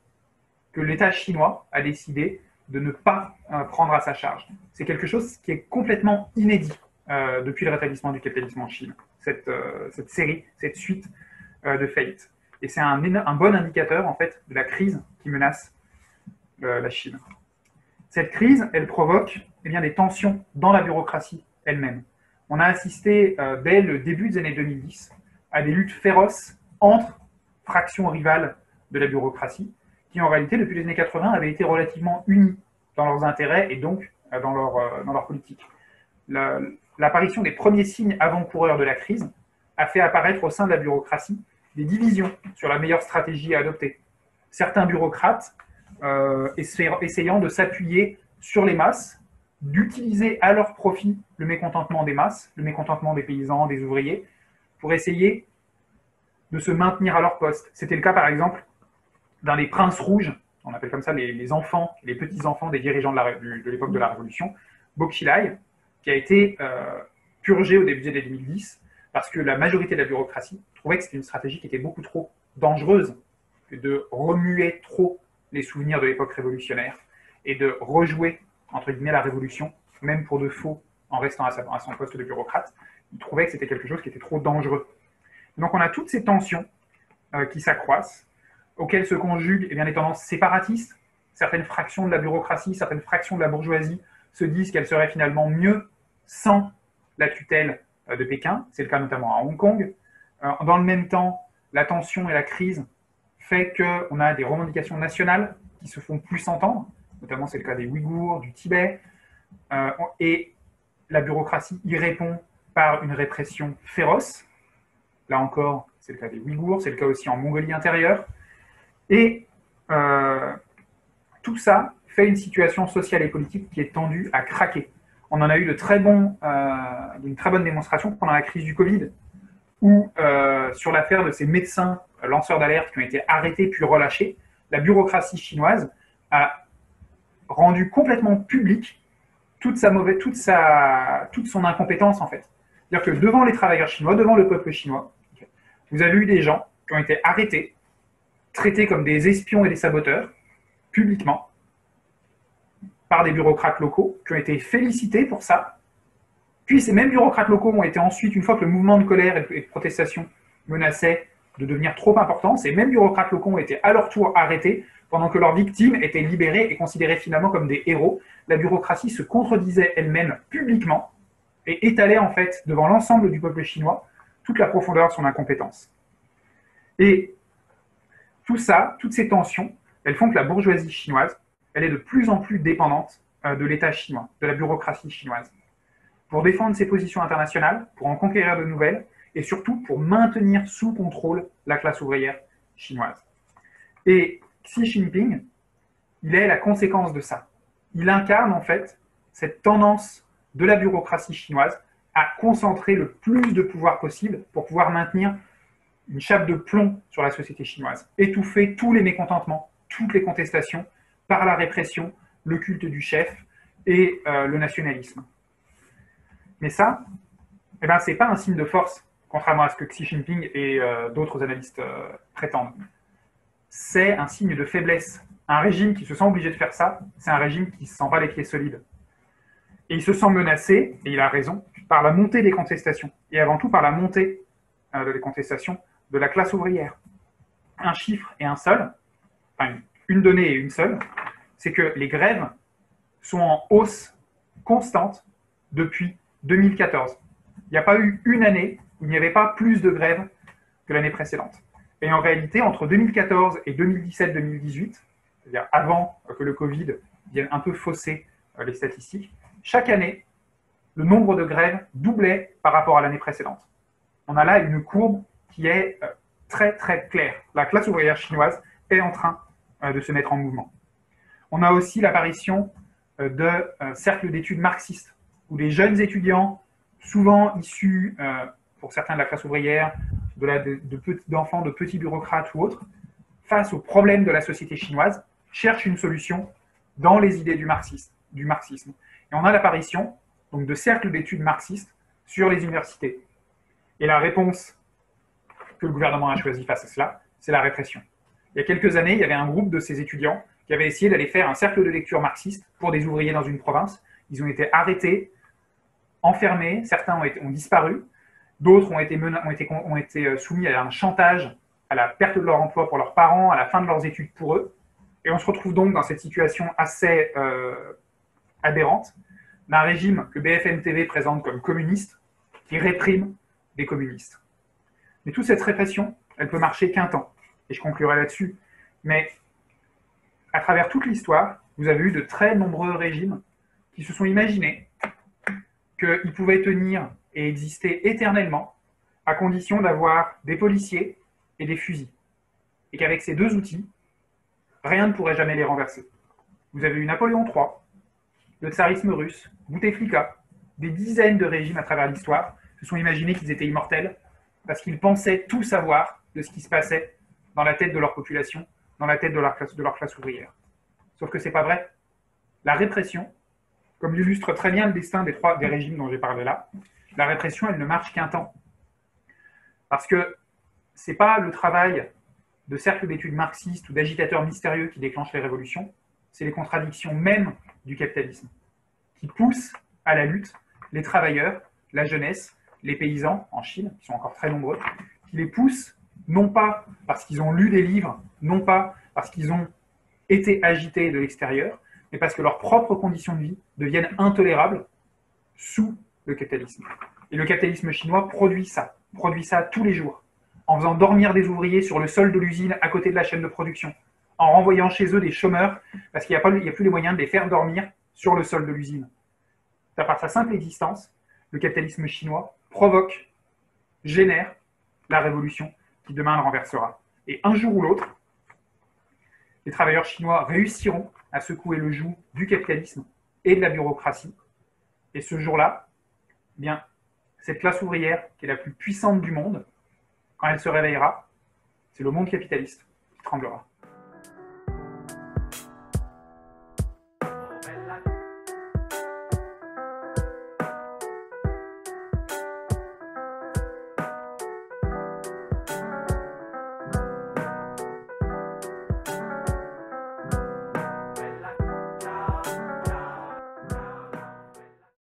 que l'État chinois a décidé de ne pas prendre à sa charge. C'est quelque chose qui est complètement inédit euh, depuis le rétablissement du capitalisme en Chine, cette, euh, série, cette suite euh, de faillites. Et c'est un, un, bon indicateur en fait de la crise qui menace la Chine. Cette crise, elle provoque eh bien, des tensions dans la bureaucratie elle-même. On a assisté dès le début des années 2010 à des luttes féroces entre fractions rivales de la bureaucratie, qui en réalité, depuis les années 80, avaient été relativement unies dans leurs intérêts et donc dans leur, dans leur politique. La, l'apparition des premiers signes avant-coureurs de la crise a fait apparaître au sein de la bureaucratie des divisions sur la meilleure stratégie à adopter. Certains bureaucrates euh, essayant de s'appuyer sur les masses, d'utiliser à leur profit le mécontentement des masses, le mécontentement des paysans, des ouvriers, pour essayer de se maintenir à leur poste. C'était le cas, par exemple, dans les princes rouges, on appelle comme ça les, enfants, les petits-enfants des dirigeants de l'époque de, la Révolution, Bokchilai, qui a été euh, purgé au début des années 2010 parce que la majorité de la bureaucratie trouvait que c'était une stratégie qui était beaucoup trop dangereuse que de remuer trop les souvenirs de l'époque révolutionnaire et de rejouer, entre guillemets, la révolution, même pour de faux, en restant à, son poste de bureaucrate. Ils trouvaient que c'était quelque chose qui était trop dangereux. Donc on a toutes ces tensions euh, qui s'accroissent, auxquelles se conjuguent eh bien, les tendances séparatistes, certaines fractions de la bureaucratie, certaines fractions de la bourgeoisie se disent qu'elle serait finalement mieux sans la tutelle euh, de Pékin. C'est le cas notamment à Hong Kong. Euh, dans le même temps, la tension et la crise fait qu'on a des revendications nationales qui se font plus entendre, notamment c'est le cas des Ouïghours, du Tibet, et la bureaucratie y répond par une répression féroce. Là encore, c'est le cas des Ouïghours, c'est le cas aussi en Mongolie intérieure. Et tout ça fait une situation sociale et politique qui est tendue à craquer. On en a eu de très euh, une très bonne démonstration pendant la crise du Covid, où euh, sur l'affaire de ces médecins lanceurs d'alerte qui ont été arrêtés puis relâchés, la bureaucratie chinoise a rendu complètement public toute sa mauvaise, toute sa, toute son incompétence en fait. C'est-à-dire que devant les travailleurs chinois, devant le peuple chinois, vous avez eu des gens qui ont été arrêtés, traités comme des espions et des saboteurs, publiquement, par des bureaucrates locaux qui ont été félicités pour ça. Puis ces mêmes bureaucrates locaux ont été ensuite, une fois que le mouvement de colère et de protestation menaçait de devenir trop important, ces mêmes bureaucrates locaux ont été à leur tour arrêtés pendant que leurs victimes étaient libérées et considérées finalement comme des héros. La bureaucratie se contredisait elle-même publiquement et étalait en fait devant l'ensemble du peuple chinois toute la profondeur de son incompétence. Et tout ça, toutes ces tensions, elles font que la bourgeoisie chinoise elle est de plus en plus dépendante euh, de l'État chinois, de la bureaucratie chinoise. Pour défendre ses positions internationales, pour en conquérir de nouvelles, et surtout pour maintenir sous contrôle la classe ouvrière chinoise. Et Xi Jinping, il est la conséquence de ça. Il incarne en fait cette tendance de la bureaucratie chinoise à concentrer le plus de pouvoir possible pour pouvoir maintenir une chape de plomb sur la société chinoise, étouffer tous les mécontentements, toutes les contestations par la répression, le culte du chef et euh, le nationalisme. Mais ça, eh ben, ce n'est pas un signe de force, contrairement à ce que Xi Jinping et euh, d'autres analystes euh, prétendent. C'est un signe de faiblesse. Un régime qui se sent obligé de faire ça, c'est un régime qui ne se sent pas les pieds solides. Et il se sent menacé, et il a raison, par la montée des contestations, et avant tout par la montée des contestations de la classe ouvrière. Un chiffre et un seul, enfin une donnée et une seule, c'est que les grèves sont en hausse constante depuis 2014. Il n'y a pas eu une année où il n'y avait pas plus de grèves que l'année précédente. Et en réalité, entre 2014 et 2017-2018, c'est-à-dire avant que le Covid vienne un peu fausser euh, les statistiques, chaque année, le nombre de grèves doublait par rapport à l'année précédente. On a là une courbe qui est euh, très très claire. La classe ouvrière chinoise est en train euh, de se mettre en mouvement. On a aussi l'apparition euh, de cercles d'études marxistes, où les jeunes étudiants, souvent issus, pour certains de la classe ouvrière, d'enfants, de, de, petits bureaucrates ou autres, face aux problèmes de la société chinoise, cherchent une solution dans les idées du, marxisme. Du marxisme. Et on a l'apparition de cercles d'études marxistes sur les universités. Et la réponse que le gouvernement a choisie face à cela, c'est la répression. Il y a quelques années, il y avait un groupe de ces étudiants qui avaient essayé d'aller faire un cercle de lecture marxiste pour des ouvriers dans une province. Ils ont été arrêtés, enfermés, certains ont, disparu, d'autres ont été, ont été euh, soumis à un chantage, à la perte de leur emploi pour leurs parents, à la fin de leurs études pour eux. Et on se retrouve donc dans cette situation assez euh, aberrante d'un régime que BFM TV présente comme communiste, qui réprime des communistes. Mais toute cette répression, elle peut marcher qu'un temps et je conclurai là-dessus. Mais à travers toute l'histoire, vous avez eu de très nombreux régimes qui se sont imaginés qu'ils pouvaient tenir et exister éternellement à condition d'avoir des policiers et des fusils. Et qu'avec ces deux outils, rien ne pourrait jamais les renverser. Vous avez eu Napoléon III, le tsarisme russe, Bouteflika, des dizaines de régimes à travers l'histoire se sont imaginés qu'ils étaient immortels parce qu'ils pensaient tout savoir de ce qui se passait dans la tête de leur population, dans la tête de leur classe, ouvrière. Sauf que ce n'est pas vrai. La répression, comme l'illustre très bien le destin des trois des régimes dont j'ai parlé là, la répression, elle ne marche qu'un temps. Parce que ce n'est pas le travail de cercles d'études marxistes ou d'agitateurs mystérieux qui déclenchent les révolutions, c'est les contradictions mêmes du capitalisme qui poussent à la lutte les travailleurs, la jeunesse, les paysans en Chine, qui sont encore très nombreux, qui les poussent non pas parce qu'ils ont lu des livres, non pas parce qu'ils ont été agités de l'extérieur, mais parce que leurs propres conditions de vie deviennent intolérables sous le capitalisme. Et le capitalisme chinois produit ça, produit ça tous les jours, en faisant dormir des ouvriers sur le sol de l'usine à côté de la chaîne de production, en renvoyant chez eux des chômeurs parce qu'il n'y a, plus les moyens de les faire dormir sur le sol de l'usine. À part sa simple existence, le capitalisme chinois provoque, génère la révolution qui demain le renversera. Et un jour ou l'autre, les travailleurs chinois réussiront à secouer le joug du capitalisme et de la bureaucratie. Et ce jour-là, eh bien, cette classe ouvrière qui est la plus puissante du monde, quand elle se réveillera, c'est le monde capitaliste qui tremblera.